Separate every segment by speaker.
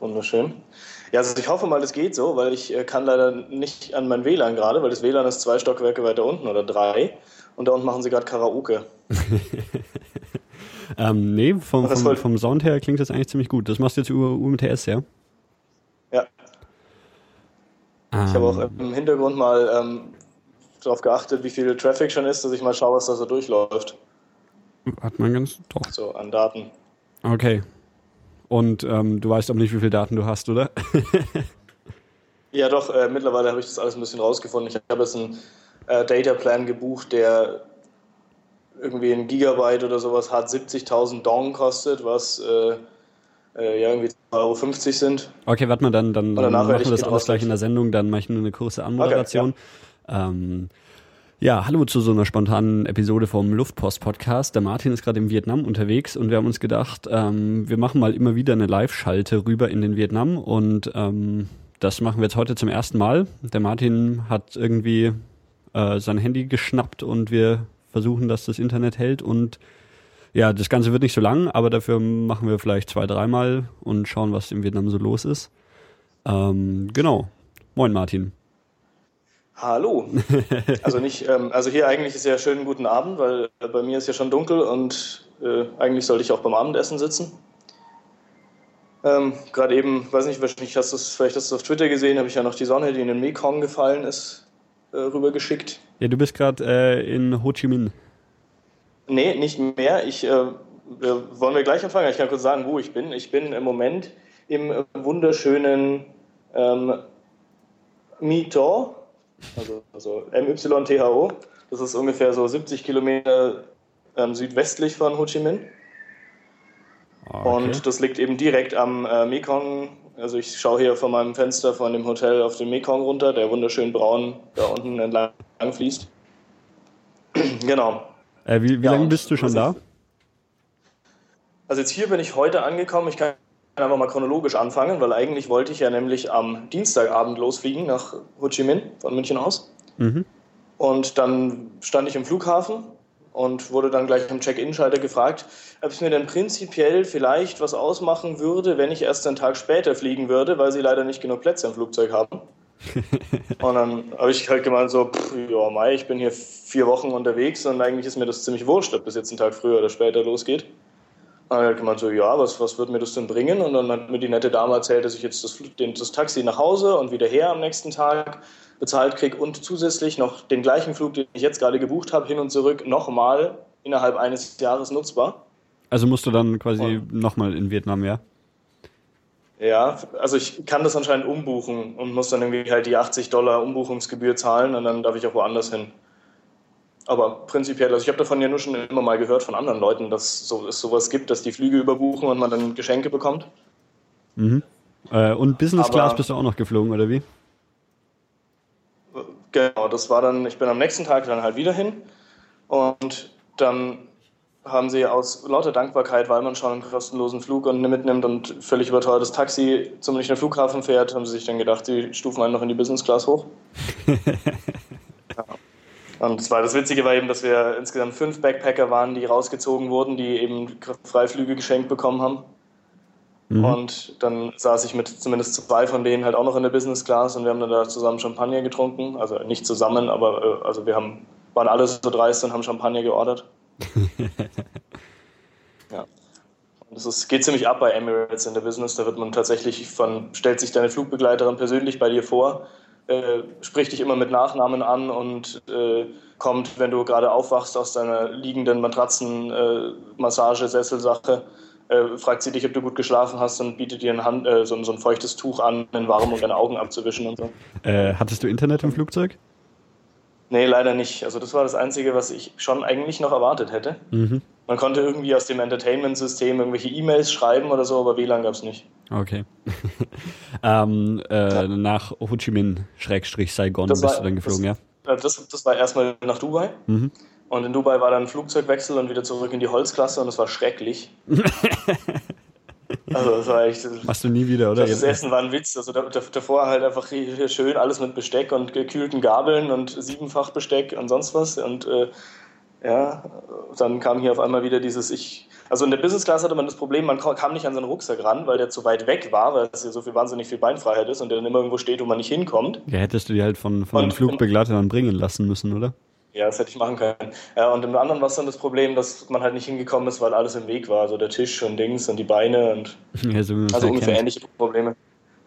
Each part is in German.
Speaker 1: Wunderschön. Ja, also ich hoffe mal, das geht so, weil ich äh, kann leider nicht an mein WLAN gerade, weil das WLAN ist zwei Stockwerke weiter unten oder drei. Und da unten machen sie gerade Karaoke.
Speaker 2: ähm, nee, vom, vom, vom, Sound her klingt das eigentlich ziemlich gut. Das machst du jetzt über UMTS, ja?
Speaker 1: Ja. Ich habe auch ähm. im Hintergrund mal ähm, darauf geachtet, wie viel Traffic schon ist, dass ich mal schaue, was da so durchläuft.
Speaker 2: Hat man ganz doch.
Speaker 1: So, an Daten.
Speaker 2: Okay. Und ähm, du weißt aber nicht, wie viele Daten du hast, oder?
Speaker 1: ja, doch. Äh, mittlerweile habe ich das alles ein bisschen rausgefunden. Ich habe jetzt einen äh, Dataplan gebucht, der irgendwie ein Gigabyte oder sowas hat, 70.000 Dong kostet, was äh, äh, ja irgendwie 2,50 Euro sind.
Speaker 2: Okay, warte mal, dann, dann, dann machen wir das alles gleich in der Sendung, dann mache ich nur eine kurze Anmoderation. Okay, ja. Ähm, ja, hallo zu so einer spontanen Episode vom Luftpost-Podcast. Der Martin ist gerade in Vietnam unterwegs und wir haben uns gedacht, ähm, wir machen mal immer wieder eine Live-Schalte rüber in den Vietnam und ähm, das machen wir jetzt heute zum ersten Mal. Der Martin hat irgendwie äh, sein Handy geschnappt und wir versuchen, dass das Internet hält und ja, das Ganze wird nicht so lang, aber dafür machen wir vielleicht zwei, dreimal und schauen, was in Vietnam so los ist. Ähm, genau. Moin Martin.
Speaker 1: Hallo. Also nicht, ähm, also hier eigentlich ist ja schönen guten Abend, weil bei mir ist ja schon dunkel und äh, eigentlich sollte ich auch beim Abendessen sitzen. Ähm, Gerade eben, weiß nicht, wahrscheinlich hast du es, vielleicht hast du es auf Twitter gesehen, habe ich ja noch die Sonne, die in den Mekong gefallen ist, äh, rübergeschickt.
Speaker 2: Ja, du bist gerade äh, in Ho Chi Minh.
Speaker 1: Nee, nicht mehr. Ich, äh, wollen wir gleich anfangen? Ich kann kurz sagen, wo ich bin. Ich bin im Moment im wunderschönen ähm, Mito also, also MYTHO. Das ist ungefähr so 70 Kilometer ähm, südwestlich von Ho Chi Minh. Ah, okay. Und das liegt eben direkt am äh, Mekong. Also ich schaue hier von meinem Fenster von dem Hotel auf den Mekong runter, der wunderschön braun da unten entlang fließt. genau.
Speaker 2: Äh, wie wie ja, lange bist du schon da?
Speaker 1: Also jetzt hier bin ich heute angekommen. Ich kann einfach mal chronologisch anfangen, weil eigentlich wollte ich ja nämlich am Dienstagabend losfliegen nach Ho Chi Minh von München aus. Mhm. Und dann stand ich im Flughafen und wurde dann gleich am Check-In-Schalter gefragt, ob es mir denn prinzipiell vielleicht was ausmachen würde, wenn ich erst einen Tag später fliegen würde, weil sie leider nicht genug Plätze im Flugzeug haben. und dann habe ich halt gemeint so, pff, ja, Mai, ich bin hier vier Wochen unterwegs und eigentlich ist mir das ziemlich wurscht, ob das jetzt einen Tag früher oder später losgeht. Und dann hat gemeint so, ja, was, was wird mir das denn bringen? Und dann hat mir die nette Dame erzählt, dass ich jetzt das, den, das Taxi nach Hause und wieder her am nächsten Tag bezahlt kriege und zusätzlich noch den gleichen Flug, den ich jetzt gerade gebucht habe, hin und zurück nochmal innerhalb eines Jahres nutzbar.
Speaker 2: Also musst du dann quasi nochmal in Vietnam, ja?
Speaker 1: Ja, also ich kann das anscheinend umbuchen und muss dann irgendwie halt die 80 Dollar Umbuchungsgebühr zahlen und dann darf ich auch woanders hin. Aber prinzipiell, also ich habe davon ja nur schon immer mal gehört von anderen Leuten, dass so, es sowas gibt, dass die Flüge überbuchen und man dann Geschenke bekommt.
Speaker 2: Mhm. Äh, und Business Class bist du auch noch geflogen, oder wie?
Speaker 1: Genau, das war dann, ich bin am nächsten Tag dann halt wieder hin und dann haben sie aus lauter Dankbarkeit, weil man schon einen kostenlosen Flug mitnimmt und völlig überteuertes Taxi zum Münchner Flughafen fährt, haben sie sich dann gedacht, sie stufen einen noch in die Business Class hoch. Und das, war, das Witzige war eben, dass wir insgesamt fünf Backpacker waren, die rausgezogen wurden, die eben Freiflüge geschenkt bekommen haben. Mhm. Und dann saß ich mit zumindest zwei von denen halt auch noch in der Business Class und wir haben dann da zusammen Champagner getrunken. Also nicht zusammen, aber äh, also wir haben, waren alle so dreist und haben Champagner geordert. ja. Und das ist, geht ziemlich ab bei Emirates in der Business. Da wird man tatsächlich von, stellt sich deine Flugbegleiterin persönlich bei dir vor äh, spricht dich immer mit Nachnamen an und äh, kommt, wenn du gerade aufwachst aus deiner liegenden Matratzen-Massage-Sesselsache, äh, äh, fragt sie dich, ob du gut geschlafen hast und bietet dir ein, Hand, äh, so, so, ein feuchtes Tuch an, in warm, um deine Augen abzuwischen und so.
Speaker 2: hattest du Internet im Flugzeug?
Speaker 1: Nee, leider nicht. Also das war das Einzige, was ich schon eigentlich noch erwartet hätte. Mhm. Man konnte irgendwie aus dem Entertainment-System irgendwelche E-Mails schreiben oder so, aber WLAN gab es nicht.
Speaker 2: Okay. ähm, äh, nach Ho Chi Minh, Schrägstrich Saigon, das bist war, du dann geflogen,
Speaker 1: das,
Speaker 2: ja?
Speaker 1: Äh, das, das war erstmal nach Dubai. Mhm. Und in Dubai war dann ein Flugzeugwechsel und wieder zurück in die Holzklasse und es war schrecklich.
Speaker 2: also das war echt. Machst du nie wieder, oder?
Speaker 1: Das Essen war ein Witz. Also davor halt einfach schön alles mit Besteck und gekühlten Gabeln und siebenfach Besteck und sonst was. Und äh, ja, dann kam hier auf einmal wieder dieses, ich Also in der Business Class hatte man das Problem, man kam nicht an seinen Rucksack ran, weil der zu weit weg war, weil es ja so viel wahnsinnig viel Beinfreiheit ist und der dann immer irgendwo steht, wo man nicht hinkommt.
Speaker 2: Ja, hättest du die halt von, von einem Flugbegleiter dann bringen lassen müssen, oder?
Speaker 1: Ja, das hätte ich machen können. Ja, und im anderen war es dann das Problem, dass man halt nicht hingekommen ist, weil alles im Weg war. Also der Tisch und Dings und die Beine und ja, so also ungefähr ähnliche Probleme.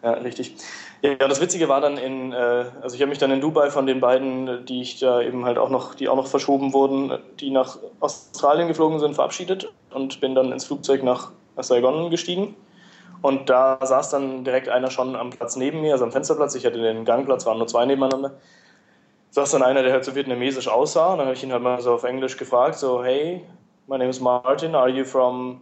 Speaker 1: Ja, richtig. Ja, das Witzige war dann in, äh, also ich habe mich dann in Dubai von den beiden, die ich da eben halt auch noch, die auch noch verschoben wurden, die nach Australien geflogen sind, verabschiedet und bin dann ins Flugzeug nach Saigon gestiegen. Und da saß dann direkt einer schon am Platz neben mir, also am Fensterplatz. Ich hatte den Gangplatz, waren nur zwei nebeneinander. Saß dann einer, der halt so vietnamesisch aussah. Und dann habe ich ihn halt mal so auf Englisch gefragt, so, hey, my name is Martin, are you from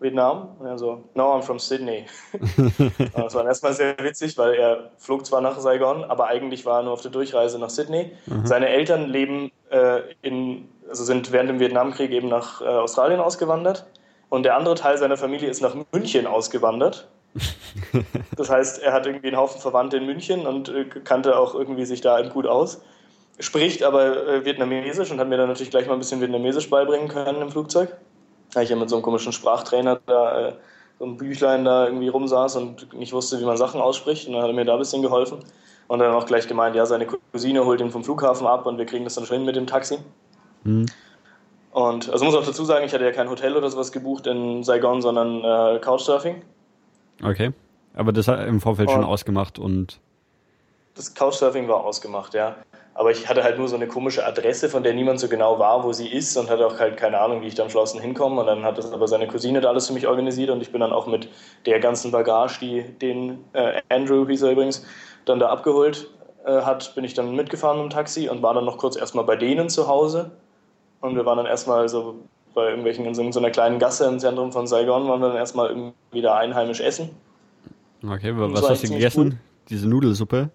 Speaker 1: Vietnam? Und er so, no, I'm from Sydney. das war erstmal sehr witzig, weil er flog zwar nach Saigon, aber eigentlich war er nur auf der Durchreise nach Sydney. Mhm. Seine Eltern leben äh, in, also sind während dem Vietnamkrieg eben nach äh, Australien ausgewandert. Und der andere Teil seiner Familie ist nach München ausgewandert. Das heißt, er hat irgendwie einen Haufen Verwandte in München und äh, kannte auch irgendwie sich da gut aus. Spricht aber äh, Vietnamesisch und hat mir dann natürlich gleich mal ein bisschen Vietnamesisch beibringen können im Flugzeug weil ich ja mit so einem komischen Sprachtrainer da, äh, so ein Büchlein da irgendwie rumsaß und nicht wusste, wie man Sachen ausspricht. Und dann hat er mir da ein bisschen geholfen. Und dann auch gleich gemeint, ja, seine Cousine holt ihn vom Flughafen ab und wir kriegen das dann schon hin mit dem Taxi. Mhm. Und also muss auch dazu sagen, ich hatte ja kein Hotel oder sowas gebucht in Saigon, sondern äh, Couchsurfing.
Speaker 2: Okay. Aber das hat im Vorfeld und schon ausgemacht und.
Speaker 1: Das Couchsurfing war ausgemacht, ja. Aber ich hatte halt nur so eine komische Adresse, von der niemand so genau war, wo sie ist und hatte auch halt keine Ahnung, wie ich da am Schlausten hinkomme. Und dann hat das aber seine Cousine da alles für mich organisiert und ich bin dann auch mit der ganzen Bagage, die den äh, Andrew, hieß er übrigens, dann da abgeholt äh, hat, bin ich dann mitgefahren mit dem Taxi und war dann noch kurz erstmal bei denen zu Hause. Und wir waren dann erstmal so bei irgendwelchen, in so, in so einer kleinen Gasse im Zentrum von Saigon, waren wir dann erstmal wieder einheimisch essen.
Speaker 2: Okay, was hast du gegessen? Gut. Diese Nudelsuppe?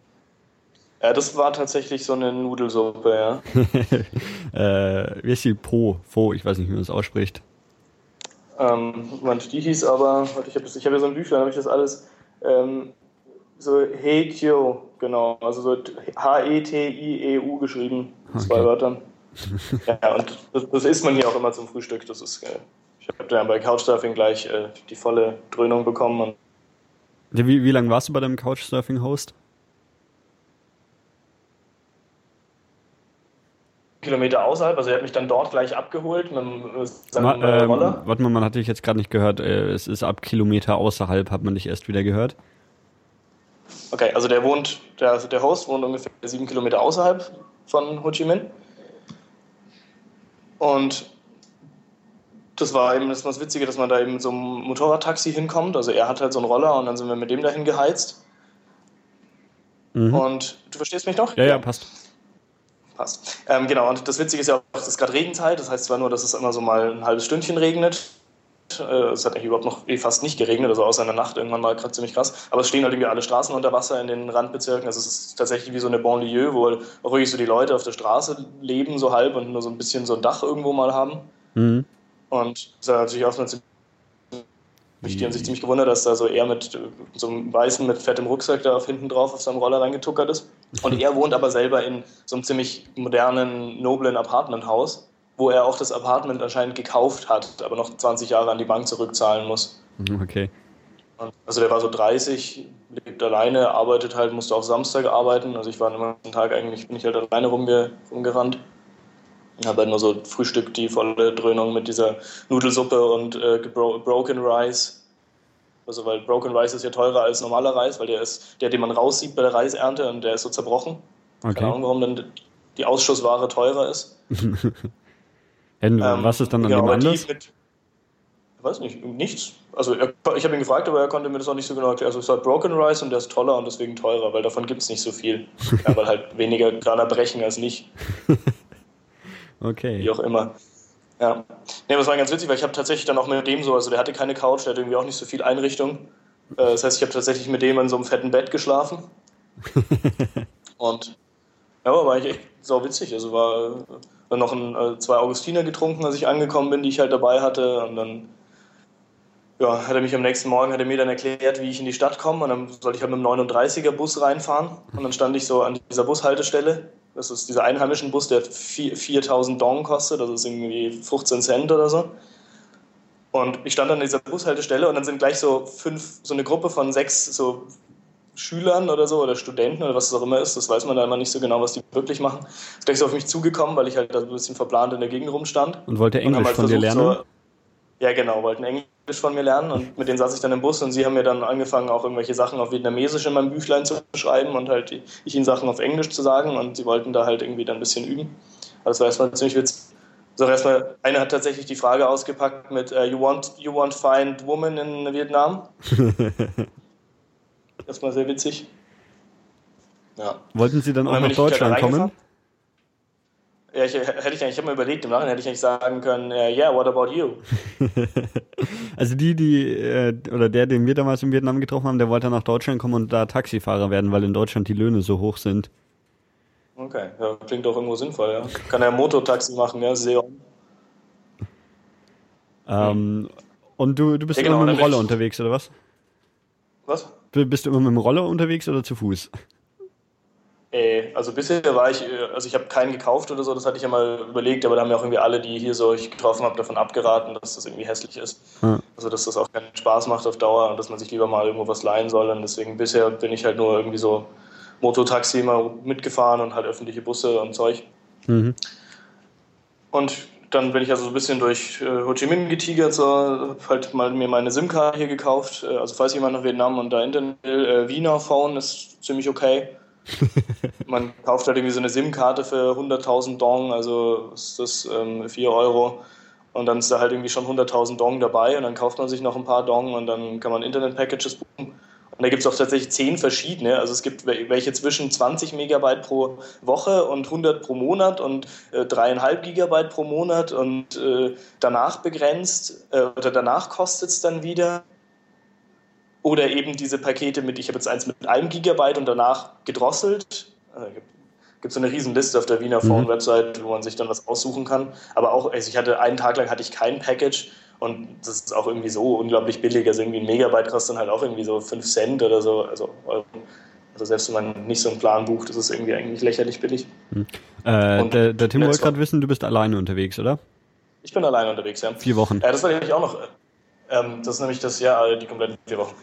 Speaker 1: Ja, das war tatsächlich so eine Nudelsuppe, ja.
Speaker 2: äh, wie ist die Po? Po, ich weiß nicht, wie man das ausspricht.
Speaker 1: Ähm, die hieß aber, warte, ich habe hab ja so ein Büchlein, habe ich das alles, ähm, so Heitio, genau, also so H-E-T-I-E-U geschrieben, okay. zwei Wörtern. ja, und das, das, isst man hier auch immer zum Frühstück, das ist, äh, ich habe da bei Couchsurfing gleich äh, die volle Dröhnung bekommen.
Speaker 2: wie, wie lange warst du bei deinem Couchsurfing-Host?
Speaker 1: Kilometer außerhalb. Also er hat mich dann dort gleich abgeholt mit
Speaker 2: seinem Ma, äh, Roller. Warte mal, man hatte dich jetzt gerade nicht gehört. Äh, es ist ab Kilometer außerhalb, hat man dich erst wieder gehört.
Speaker 1: Okay, also der wohnt, der, also der Host wohnt ungefähr sieben Kilometer außerhalb von Ho Chi Minh. Und das war eben das, das Witzige, dass man da eben mit so einem Motorradtaxi hinkommt. Also er hat halt so einen Roller und dann sind wir mit dem dahin geheizt. Mhm. Und du verstehst mich noch?
Speaker 2: Ja, ja, passt.
Speaker 1: Passt. Ähm, genau, und das Witzige ist ja auch, es ist gerade Regenzeit, das heißt zwar nur, dass es immer so mal ein halbes Stündchen regnet. Äh, es hat eigentlich überhaupt noch fast nicht geregnet, also außer in der Nacht irgendwann mal gerade ziemlich krass. Aber es stehen halt irgendwie alle Straßen unter Wasser in den Randbezirken. Also es ist tatsächlich wie so eine Banlieue, wo auch wirklich so die Leute auf der Straße leben, so halb und nur so ein bisschen so ein Dach irgendwo mal haben. Mhm. Und das ist natürlich auch eine die haben sich ziemlich gewundert, dass da so er mit so einem weißen, mit fettem Rucksack da auf hinten drauf auf seinem Roller reingetuckert ist. Und er wohnt aber selber in so einem ziemlich modernen, noblen Apartmenthaus, wo er auch das Apartment anscheinend gekauft hat, aber noch 20 Jahre an die Bank zurückzahlen muss.
Speaker 2: Mhm, okay.
Speaker 1: Also der war so 30, lebt alleine, arbeitet halt, musste auch Samstag arbeiten. Also ich war immer einen Tag eigentlich, bin ich halt alleine rumge rumgerannt. Habe halt nur so Frühstück, die volle Dröhnung mit dieser Nudelsuppe und äh, Broken Rice. Also weil Broken Rice ist ja teurer als normaler Reis, weil der ist der, den man raussieht bei der Reisernte und der ist so zerbrochen. Okay. Keine Ahnung, warum dann die Ausschussware teurer ist.
Speaker 2: ähm, was ist dann an dem anders? Mit,
Speaker 1: ich weiß nicht, nichts. Also er, ich habe ihn gefragt, aber er konnte mir das auch nicht so genau erklären. Also es ist halt Broken Rice und der ist toller und deswegen teurer, weil davon gibt es nicht so viel. ja, weil halt weniger Graner brechen als nicht.
Speaker 2: Okay.
Speaker 1: Wie auch immer. Ja. Nee, das war ganz witzig, weil ich habe tatsächlich dann auch mit dem so, also der hatte keine Couch, der hatte irgendwie auch nicht so viel Einrichtung. Äh, das heißt, ich habe tatsächlich mit dem in so einem fetten Bett geschlafen. Und ja, war eigentlich echt sau witzig. Also war dann noch ein, äh, zwei Augustiner getrunken, als ich angekommen bin, die ich halt dabei hatte. Und dann ja, hat er mich am nächsten Morgen hat er mir dann erklärt, wie ich in die Stadt komme. Und dann sollte ich halt mit dem 39er Bus reinfahren. Und dann stand ich so an dieser Bushaltestelle das ist dieser einheimischen Bus, der 4000 Dong kostet, das ist irgendwie 15 Cent oder so. Und ich stand an dieser Bushaltestelle und dann sind gleich so fünf, so eine Gruppe von sechs so Schülern oder so oder Studenten oder was es auch immer ist, das weiß man da immer nicht so genau, was die wirklich machen, ist gleich so auf mich zugekommen, weil ich halt da ein bisschen verplant in der Gegend rumstand.
Speaker 2: Und wollte Englisch und halt von dir lernen? So,
Speaker 1: ja, genau, wollten Englisch von mir lernen und mit denen saß ich dann im Bus und sie haben mir dann angefangen, auch irgendwelche Sachen auf Vietnamesisch in meinem Büchlein zu schreiben und halt ich ihnen Sachen auf Englisch zu sagen und sie wollten da halt irgendwie dann ein bisschen üben. Also das war erstmal ziemlich witzig. So, erstmal, einer hat tatsächlich die Frage ausgepackt mit uh, you, want, you want find woman in Vietnam? War sehr witzig.
Speaker 2: Ja. Wollten Sie dann auch nach Deutschland kommen?
Speaker 1: Ja, ich, hätte ich eigentlich, ich habe mir überlegt, im Nachhinein hätte ich eigentlich sagen können, ja, uh, yeah, what about you?
Speaker 2: also die, die, äh, oder der, den wir damals in Vietnam getroffen haben, der wollte nach Deutschland kommen und da Taxifahrer werden, weil in Deutschland die Löhne so hoch sind.
Speaker 1: Okay, ja, klingt auch irgendwo sinnvoll, ja. Kann er Mototaxi machen, ja, Seon.
Speaker 2: Ähm, und du, du bist ja, genau, immer mit dem Roller unterwegs, oder was?
Speaker 1: Was?
Speaker 2: Bist du immer mit dem Roller unterwegs oder zu Fuß?
Speaker 1: Äh, also bisher war ich, äh, also ich habe keinen gekauft oder so, das hatte ich ja mal überlegt, aber da haben ja auch irgendwie alle, die hier so ich getroffen habe, davon abgeraten, dass das irgendwie hässlich ist. Ja. Also dass das auch keinen Spaß macht auf Dauer und dass man sich lieber mal irgendwo was leihen soll. Und deswegen bisher bin ich halt nur irgendwie so Mototaxi immer mitgefahren und halt öffentliche Busse und Zeug. Mhm. Und dann bin ich also so ein bisschen durch äh, Ho Chi Minh getigert, so, hab halt mal mir meine SIM-Karte hier gekauft. Äh, also falls jemand nach Vietnam und da Internet will, äh, Wiener Phone ist ziemlich okay. Man kauft halt irgendwie so eine SIM-Karte für 100.000 Dong, also ist das ähm, 4 Euro. Und dann ist da halt irgendwie schon 100.000 Dong dabei und dann kauft man sich noch ein paar Dong und dann kann man Internet-Packages buchen. Und da gibt es auch tatsächlich zehn verschiedene. Also es gibt welche zwischen 20 Megabyte pro Woche und 100 pro Monat und äh, dreieinhalb Gigabyte pro Monat und äh, danach begrenzt äh, oder danach kostet es dann wieder. Oder eben diese Pakete mit, ich habe jetzt eins mit einem Gigabyte und danach gedrosselt. Also gibt so eine riesen Liste auf der Wiener mhm. Phone-Website, wo man sich dann was aussuchen kann. Aber auch, also ich hatte einen Tag lang hatte ich kein Package und das ist auch irgendwie so unglaublich billig. Also irgendwie ein Megabyte kostet dann halt auch irgendwie so 5 Cent oder so. Also, also selbst wenn man nicht so einen Plan bucht, ist es irgendwie eigentlich lächerlich billig.
Speaker 2: Hm. Äh, der, der Tim wollte gerade wissen, du bist alleine unterwegs, oder?
Speaker 1: Ich bin alleine unterwegs, ja.
Speaker 2: Vier Wochen.
Speaker 1: Ja, das war nämlich auch noch. Ähm, das ist nämlich das Jahr, die kompletten vier Wochen.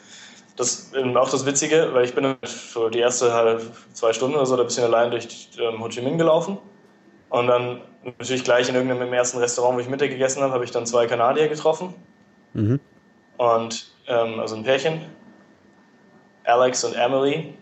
Speaker 1: Das ist auch das Witzige, weil ich bin so die erste halt zwei Stunden oder so ein bisschen allein durch ähm, Ho Chi Minh gelaufen. Und dann natürlich gleich in irgendeinem ersten Restaurant, wo ich Mittag gegessen habe, habe ich dann zwei Kanadier getroffen. Mhm. Und ähm, also ein Pärchen, Alex und Emily,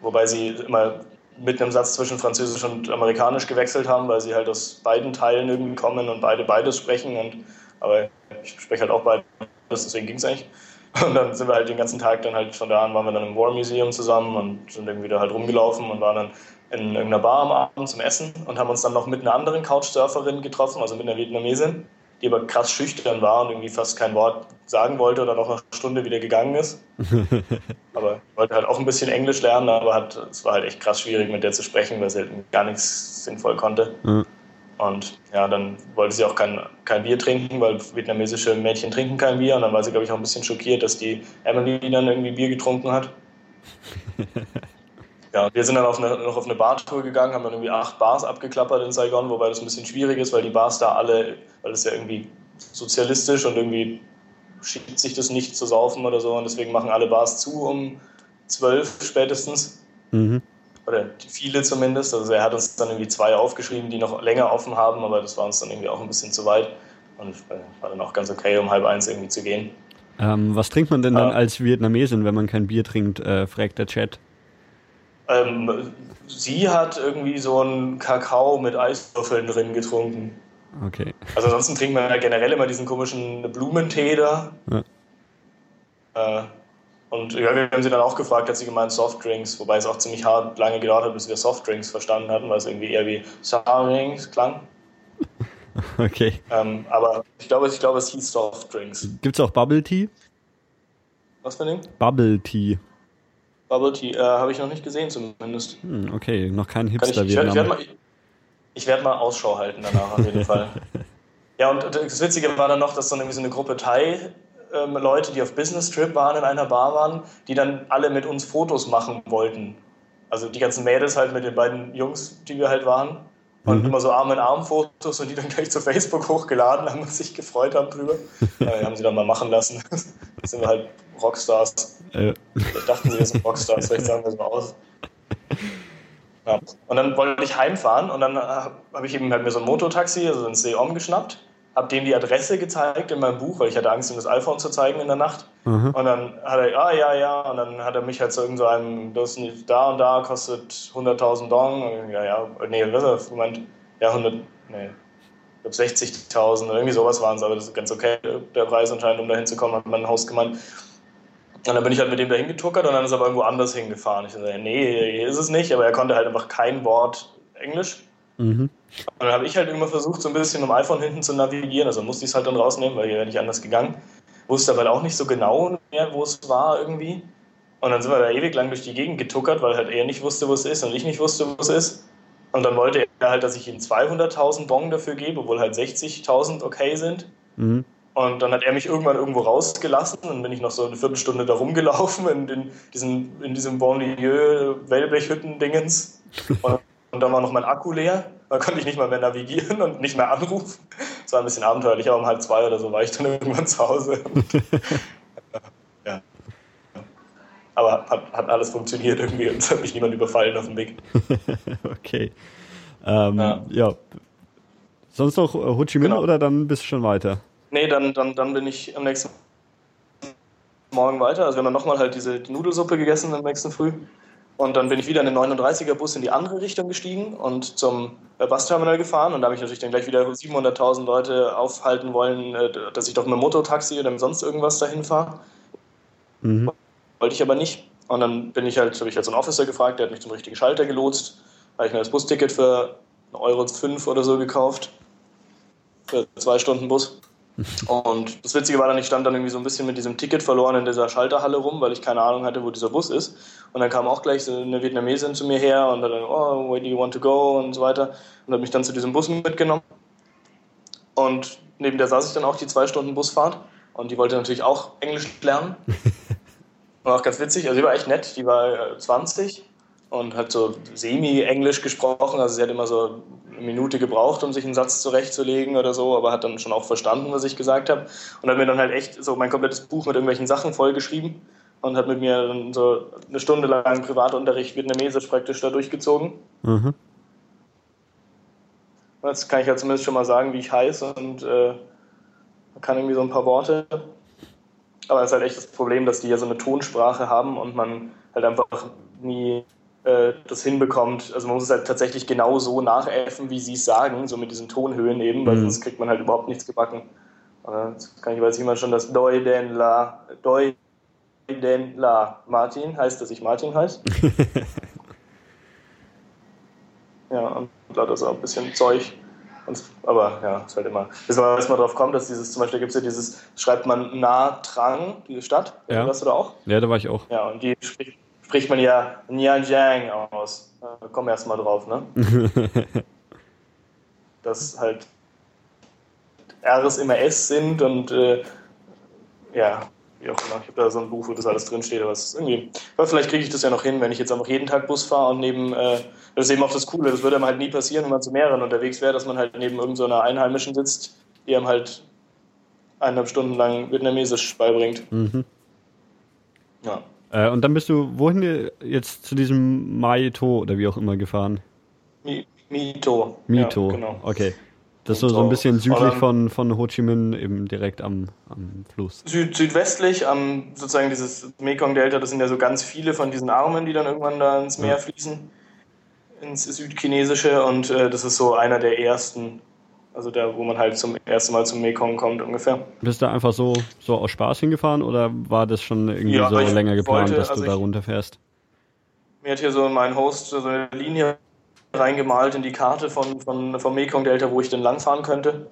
Speaker 1: wobei sie immer mit einem Satz zwischen Französisch und Amerikanisch gewechselt haben, weil sie halt aus beiden Teilen irgendwie kommen und beide beides sprechen. Und, aber ich spreche halt auch beides, deswegen ging es eigentlich. Und dann sind wir halt den ganzen Tag dann halt von da an waren wir dann im War Museum zusammen und sind irgendwie da halt rumgelaufen und waren dann in irgendeiner Bar am Abend zum Essen und haben uns dann noch mit einer anderen Couchsurferin getroffen, also mit einer Vietnamesin, die aber krass schüchtern war und irgendwie fast kein Wort sagen wollte oder noch eine Stunde wieder gegangen ist. aber wollte halt auch ein bisschen Englisch lernen, aber hat, es war halt echt krass schwierig mit der zu sprechen, weil sie halt gar nichts sinnvoll konnte. Mhm. Und ja, dann wollte sie auch kein, kein Bier trinken, weil vietnamesische Mädchen trinken kein Bier. Und dann war sie, glaube ich, auch ein bisschen schockiert, dass die Emily dann irgendwie Bier getrunken hat. Ja, wir sind dann auf eine, noch auf eine Bartour gegangen, haben dann irgendwie acht Bars abgeklappert in Saigon, wobei das ein bisschen schwierig ist, weil die Bars da alle, weil es ja irgendwie sozialistisch und irgendwie schiebt sich das nicht zu saufen oder so und deswegen machen alle Bars zu um zwölf spätestens. Mhm. Oder viele zumindest. Also er hat uns dann irgendwie zwei aufgeschrieben, die noch länger offen haben, aber das war uns dann irgendwie auch ein bisschen zu weit und war dann auch ganz okay, um halb eins irgendwie zu gehen.
Speaker 2: Ähm, was trinkt man denn dann als Vietnamesin, wenn man kein Bier trinkt, äh, fragt der Chat.
Speaker 1: Ähm, sie hat irgendwie so einen Kakao mit Eiswürfeln drin getrunken.
Speaker 2: Okay.
Speaker 1: Also ansonsten trinkt man ja generell immer diesen komischen Blumentee da. Ja. Äh, und ja, wir haben sie dann auch gefragt, hat sie gemeint Softdrinks, wobei es auch ziemlich hart lange gedauert hat, bis wir Softdrinks verstanden hatten, weil es irgendwie eher wie Softdrinks klang.
Speaker 2: Okay.
Speaker 1: Ähm, aber ich glaube, ich glaube, es hieß Softdrinks.
Speaker 2: Gibt es auch Bubble Tea?
Speaker 1: Was für ein Ding?
Speaker 2: Bubble Tea.
Speaker 1: Bubble Tea äh, habe ich noch nicht gesehen zumindest.
Speaker 2: Hm, okay, noch kein Hipster
Speaker 1: ich, ich, ich werde mal, werd mal Ausschau halten danach auf jeden Fall. Ja, und das Witzige war dann noch, dass dann irgendwie so eine Gruppe Thai ähm, Leute, die auf Business Trip waren, in einer Bar waren, die dann alle mit uns Fotos machen wollten. Also die ganzen Mädels halt mit den beiden Jungs, die wir halt waren. und mhm. immer so Arm-in-Arm-Fotos und die dann gleich zu Facebook hochgeladen haben und sich gefreut haben drüber. ja, haben sie dann mal machen lassen. Sind wir halt Rockstars. Ja. Vielleicht dachten sie, wir sind Rockstars, vielleicht sagen wir es mal aus. Ja. Und dann wollte ich heimfahren und dann äh, habe ich eben halt mir so ein Mototaxi, also ein C-Om geschnappt habe dem die Adresse gezeigt in meinem Buch, weil ich hatte Angst, ihm das iPhone zu zeigen in der Nacht. Mhm. Und dann hat er, ah ja, ja, und dann hat er mich halt zu so irgendeinem, so das ist da und da kostet 100.000 Dong. Ja, ja, nee, was er gemeint? Ja, 100, nee, ich glaube 60.000 oder irgendwie sowas waren es, aber das ist ganz okay, der Preis anscheinend, um da hinzukommen, hat mein Haus gemeint. Und dann bin ich halt mit dem da hingetuckert und dann ist er aber irgendwo anders hingefahren. Ich dachte, nee, hier ist es nicht, aber er konnte halt einfach kein Wort Englisch. Mhm. Und dann habe ich halt immer versucht, so ein bisschen um iPhone hinten zu navigieren. Also musste ich es halt dann rausnehmen, weil hier wäre nicht anders gegangen. Wusste aber auch nicht so genau mehr, wo es war irgendwie. Und dann sind wir da ewig lang durch die Gegend getuckert, weil halt er nicht wusste, wo es ist und ich nicht wusste, wo es ist. Und dann wollte er halt, dass ich ihm 200.000 Bong dafür gebe, obwohl halt 60.000 okay sind. Mhm. Und dann hat er mich irgendwann irgendwo rausgelassen und bin ich noch so eine Viertelstunde da rumgelaufen in, in, diesen, in diesem Bonlieu-Wellblechhütten-Dingens. Und, und dann war noch mein Akku leer. Da konnte ich nicht mal mehr navigieren und nicht mehr anrufen. Es war ein bisschen abenteuerlich, aber um halb zwei oder so war ich dann irgendwann zu Hause. ja. Aber hat, hat alles funktioniert irgendwie und es hat mich niemand überfallen auf dem Weg.
Speaker 2: okay. Ähm, ja. ja. Sonst noch äh, Ho Chi Minh genau. oder dann bist du schon weiter?
Speaker 1: Nee, dann, dann, dann bin ich am nächsten Morgen weiter. Also wir haben dann nochmal halt diese Nudelsuppe gegessen am nächsten Früh. Und dann bin ich wieder in den 39er Bus in die andere Richtung gestiegen und zum äh, Busterminal gefahren. Und da habe ich natürlich dann gleich wieder 700.000 Leute aufhalten wollen, äh, dass ich doch mit dem Mototaxi oder sonst irgendwas dahin fahre. Mhm. Wollte ich aber nicht. Und dann bin ich halt, habe ich halt so einen Officer gefragt, der hat mich zum richtigen Schalter gelotst. Da habe ich mir das Busticket für 1,05 Euro fünf oder so gekauft. Für zwei Stunden Bus. Und das Witzige war dann, ich stand dann irgendwie so ein bisschen mit diesem Ticket verloren in dieser Schalterhalle rum, weil ich keine Ahnung hatte, wo dieser Bus ist. Und dann kam auch gleich so eine Vietnamesin zu mir her und dann, oh, where do you want to go und so weiter. Und hat mich dann zu diesem Bus mitgenommen. Und neben der saß ich dann auch die zwei Stunden Busfahrt. Und die wollte natürlich auch Englisch lernen. War auch ganz witzig. Also die war echt nett. Die war 20 äh, und hat so semi-Englisch gesprochen. Also sie hat immer so eine Minute gebraucht, um sich einen Satz zurechtzulegen oder so, aber hat dann schon auch verstanden, was ich gesagt habe. Und hat mir dann halt echt so mein komplettes Buch mit irgendwelchen Sachen vollgeschrieben und hat mit mir dann so eine Stunde lang Privatunterricht Vietnamesisch praktisch da durchgezogen. Mhm. Jetzt kann ich ja zumindest schon mal sagen, wie ich heiße und äh, kann irgendwie so ein paar Worte. Aber es ist halt echt das Problem, dass die ja so eine Tonsprache haben und man halt einfach nie äh, das hinbekommt. Also man muss es halt tatsächlich genau so nachäffen, wie sie es sagen, so mit diesen Tonhöhen eben, weil mhm. sonst kriegt man halt überhaupt nichts gebacken. Jetzt kann ich weiß jemand schon das Doi den la, Doi den la Martin heißt, dass ich Martin heiße. ja, und da das auch ein bisschen Zeug. Und, aber ja, ist halt immer. Bis man, man drauf kommt, dass dieses, zum Beispiel gibt es ja dieses, schreibt man Na Trang, diese Stadt.
Speaker 2: Ja.
Speaker 1: Warst du da auch?
Speaker 2: Ja, da war ich auch.
Speaker 1: Ja, und die spricht, spricht man ja Nianjiang aus. Da kommen wir erstmal drauf, ne? Dass halt Rs immer S sind und äh, ja, wie auch immer. Ich habe da so ein Buch, wo das alles drinsteht, aber es ist irgendwie. Aber vielleicht kriege ich das ja noch hin, wenn ich jetzt einfach jeden Tag Bus fahre und neben, äh, das ist eben auch das Coole, das würde einem halt nie passieren, wenn man zu mehreren unterwegs wäre, dass man halt neben irgendeiner so Einheimischen sitzt, die einem halt eineinhalb Stunden lang Vietnamesisch beibringt. Mhm.
Speaker 2: Ja. Äh, und dann bist du wohin jetzt zu diesem Maito oder wie auch immer gefahren?
Speaker 1: Mito.
Speaker 2: Mito, ja, genau. Okay. Das ist so, so ein bisschen südlich von, von Ho Chi Minh, eben direkt am, am Fluss.
Speaker 1: Süd, südwestlich, am sozusagen dieses Mekong-Delta, das sind ja so ganz viele von diesen Armen, die dann irgendwann da ins Meer ja. fließen, ins Südchinesische. Und äh, das ist so einer der ersten also da, wo man halt zum ersten Mal zum Mekong kommt ungefähr.
Speaker 2: Bist du einfach so, so aus Spaß hingefahren oder war das schon irgendwie ja, so länger geplant, wollte, dass also du da runterfährst?
Speaker 1: Mir hat hier so mein Host so eine Linie reingemalt in die Karte von, von, vom Mekong-Delta, wo ich denn langfahren könnte.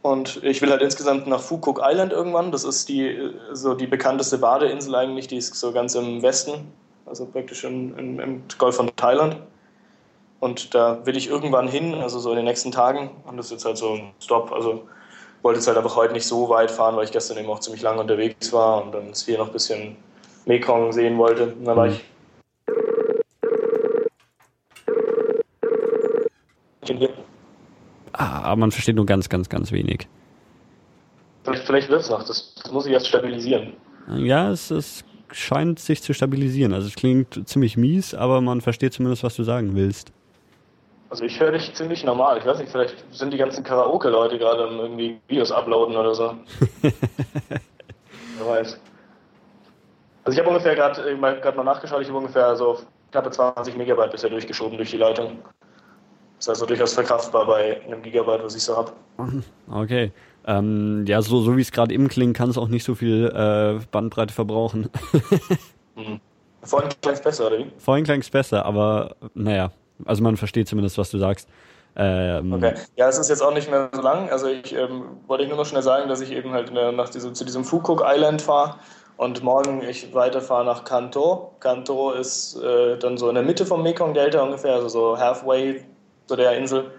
Speaker 1: Und ich will halt insgesamt nach Phuket Island irgendwann. Das ist die, so die bekannteste Badeinsel eigentlich, die ist so ganz im Westen, also praktisch im, im, im Golf von Thailand. Und da will ich irgendwann hin, also so in den nächsten Tagen. Und das ist jetzt halt so ein Stop. Also wollte jetzt halt einfach heute nicht so weit fahren, weil ich gestern eben auch ziemlich lange unterwegs war und dann hier noch ein bisschen Mekong sehen wollte. Und dann war ich
Speaker 2: Ah, man versteht nur ganz, ganz, ganz wenig.
Speaker 1: Vielleicht, vielleicht wird es noch, das, das, muss ich erst stabilisieren.
Speaker 2: Ja, es, es scheint sich zu stabilisieren. Also es klingt ziemlich mies, aber man versteht zumindest, was du sagen willst.
Speaker 1: Also ich höre dich ziemlich normal. Ich weiß nicht, vielleicht sind die ganzen Karaoke-Leute gerade irgendwie Videos uploaden oder so. Wer weiß. Also ich habe ungefähr gerade mal nachgeschaut, ich habe ungefähr so knappe 20 Megabyte bisher durchgeschoben durch die Leitung. Ist also durchaus verkraftbar bei einem Gigabyte, was ich so habe.
Speaker 2: Okay. Ähm, ja, so, so wie es gerade eben klingt, kann es auch nicht so viel äh, Bandbreite verbrauchen.
Speaker 1: mhm. Vorhin klang es besser, oder wie?
Speaker 2: Vorhin klang es besser, aber naja, also man versteht zumindest, was du sagst.
Speaker 1: Ähm, okay. Ja, es ist jetzt auch nicht mehr so lang. Also ich ähm, wollte nur noch schnell sagen, dass ich eben halt nach diesem, zu diesem Fukuk Island fahre und morgen ich weiterfahre nach Kanto. Kanto ist äh, dann so in der Mitte vom Mekong-Delta ungefähr, also so halfway zu der Insel.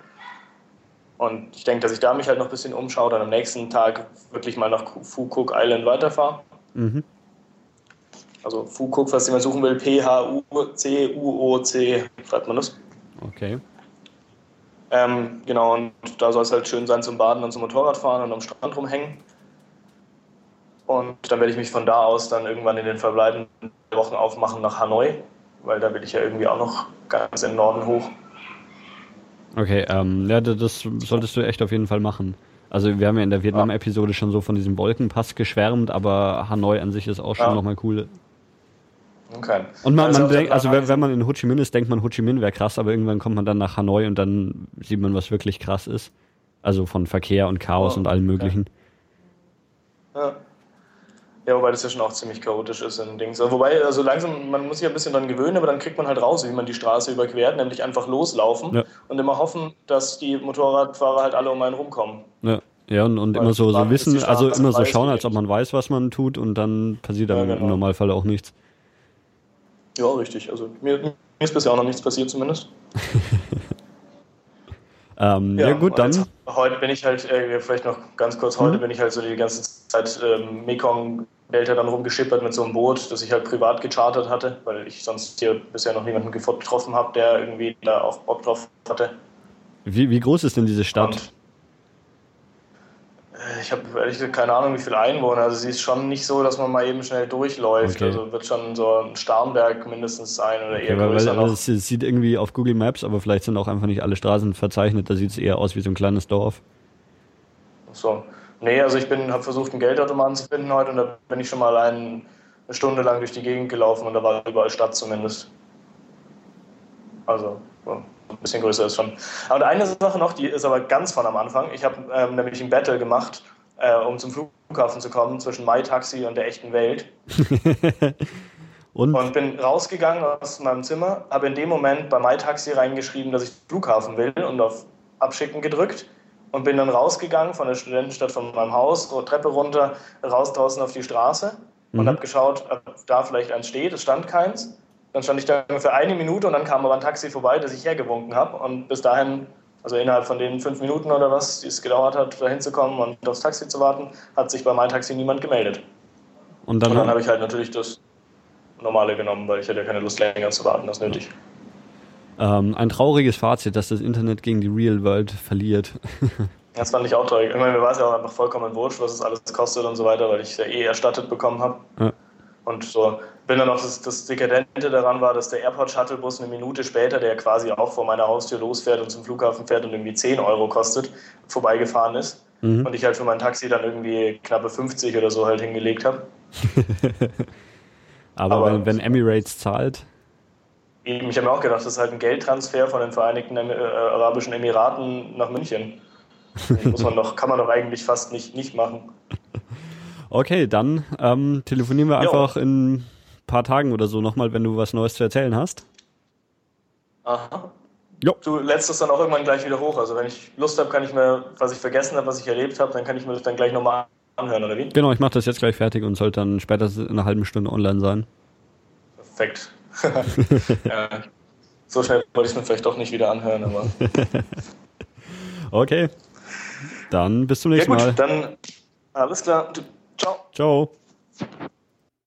Speaker 1: Und ich denke, dass ich da mich halt noch ein bisschen umschaue, dann am nächsten Tag wirklich mal nach Fukuk Island weiterfahre. Mhm. Also Fukuk, falls jemand suchen will, P-H-U-C-U-O-C, schreibt man das.
Speaker 2: Okay.
Speaker 1: Ähm, genau, und da soll es halt schön sein zum Baden und zum Motorradfahren und am Strand rumhängen. Und dann werde ich mich von da aus dann irgendwann in den verbleibenden Wochen aufmachen nach Hanoi, weil da will ich ja irgendwie auch noch ganz im Norden hoch.
Speaker 2: Okay, ähm, ja, das solltest du echt auf jeden Fall machen. Also wir haben ja in der Vietnam-Episode schon so von diesem Wolkenpass geschwärmt, aber Hanoi an sich ist auch schon ja. nochmal cool.
Speaker 1: Okay.
Speaker 2: Und man, also, man denkt, also wenn, wenn, man in Ho Chi Minh ist, denkt man, Ho Chi Minh wäre krass, aber irgendwann kommt man dann nach Hanoi und dann sieht man, was wirklich krass ist. Also von Verkehr und Chaos oh, und allem möglichen.
Speaker 1: Okay. Ja. Ja, wobei das ja schon auch ziemlich chaotisch ist in Dings. Wobei, also langsam, man muss sich ein bisschen dran gewöhnen, aber dann kriegt man halt raus, wie man die Straße überquert, nämlich einfach loslaufen ja. und immer hoffen, dass die Motorradfahrer halt alle um einen rumkommen.
Speaker 2: Ja. Ja, und, und immer so, so wissen, also immer so schauen, als ob man weiß, was man tut und dann passiert dann ja, genau. im Normalfall auch nichts.
Speaker 1: Ja, richtig. Also mir, mir ist bisher auch noch nichts passiert zumindest.
Speaker 2: ähm, ja, ja, gut, dann. Jetzt,
Speaker 1: heute bin ich halt, äh, vielleicht noch ganz kurz, heute mhm. bin ich halt so die ganze Zeit ähm, Mekong Delta dann rumgeschippert mit so einem Boot, das ich halt privat gechartert hatte, weil ich sonst hier bisher noch niemanden getroffen habe, der irgendwie da auch Bock drauf hatte.
Speaker 2: Wie, wie groß ist denn diese Stadt? Und
Speaker 1: ich habe ehrlich gesagt keine Ahnung, wie viele Einwohner. Also sie ist schon nicht so, dass man mal eben schnell durchläuft. Okay. Also wird schon so ein Starnberg mindestens sein oder eher okay, größer weil,
Speaker 2: noch. Es sieht irgendwie auf Google Maps, aber vielleicht sind auch einfach nicht alle Straßen verzeichnet. Da sieht es eher aus wie so ein kleines Dorf.
Speaker 1: So. Nee, also ich habe versucht, einen Geldautomaten zu finden heute und da bin ich schon mal eine Stunde lang durch die Gegend gelaufen und da war überall Stadt zumindest. Also, so, ein bisschen größer ist schon. Aber eine Sache noch, die ist aber ganz von am Anfang. Ich habe ähm, nämlich ein Battle gemacht, äh, um zum Flughafen zu kommen, zwischen MyTaxi und der echten Welt. und? und? bin rausgegangen aus meinem Zimmer, habe in dem Moment bei MyTaxi reingeschrieben, dass ich Flughafen will und auf Abschicken gedrückt und bin dann rausgegangen von der Studentenstadt von meinem Haus, Treppe runter, raus draußen auf die Straße und mhm. habe geschaut, ob da vielleicht eins steht. Es stand keins. Dann stand ich da ungefähr eine Minute und dann kam aber ein Taxi vorbei, das ich hergewunken habe. Und bis dahin, also innerhalb von den fünf Minuten oder was, die es gedauert hat, da hinzukommen und aufs Taxi zu warten, hat sich bei meinem Taxi niemand gemeldet. Und dann, dann habe ich halt natürlich das Normale genommen, weil ich hatte ja keine Lust länger zu warten, das nötig.
Speaker 2: Ähm, ein trauriges Fazit, dass das Internet gegen die Real World verliert.
Speaker 1: das fand ich auch traurig. Ich meine, mir war es ja auch einfach vollkommen wurscht, was es alles kostet und so weiter, weil ich es ja eh erstattet bekommen habe. Ja. Und so bin dann noch das, das Dekadente daran war, dass der Airport-Shuttle-Bus eine Minute später, der quasi auch vor meiner Haustür losfährt und zum Flughafen fährt und irgendwie 10 Euro kostet, vorbeigefahren ist. Mhm. Und ich halt für mein Taxi dann irgendwie knappe 50 oder so halt hingelegt habe.
Speaker 2: Aber, Aber wenn, wenn Emirates zahlt.
Speaker 1: Eben, ich habe mir auch gedacht, das ist halt ein Geldtransfer von den Vereinigten äh, Arabischen Emiraten nach München. muss man doch, kann man doch eigentlich fast nicht, nicht machen.
Speaker 2: Okay, dann ähm, telefonieren wir einfach jo. in paar Tagen oder so nochmal, wenn du was Neues zu erzählen hast.
Speaker 1: Aha. Jo. Du lädst es dann auch irgendwann gleich wieder hoch. Also wenn ich Lust habe, kann ich mir, was ich vergessen habe, was ich erlebt habe, dann kann ich mir das dann gleich nochmal anhören, oder wie?
Speaker 2: Genau, ich mache das jetzt gleich fertig und sollte dann später in einer halben Stunde online sein.
Speaker 1: Perfekt. ja, so schnell wollte ich es mir vielleicht doch nicht wieder anhören, aber.
Speaker 2: okay. Dann bis zum nächsten
Speaker 1: ja,
Speaker 2: gut,
Speaker 1: Mal. Dann alles klar. Ciao.
Speaker 2: Ciao.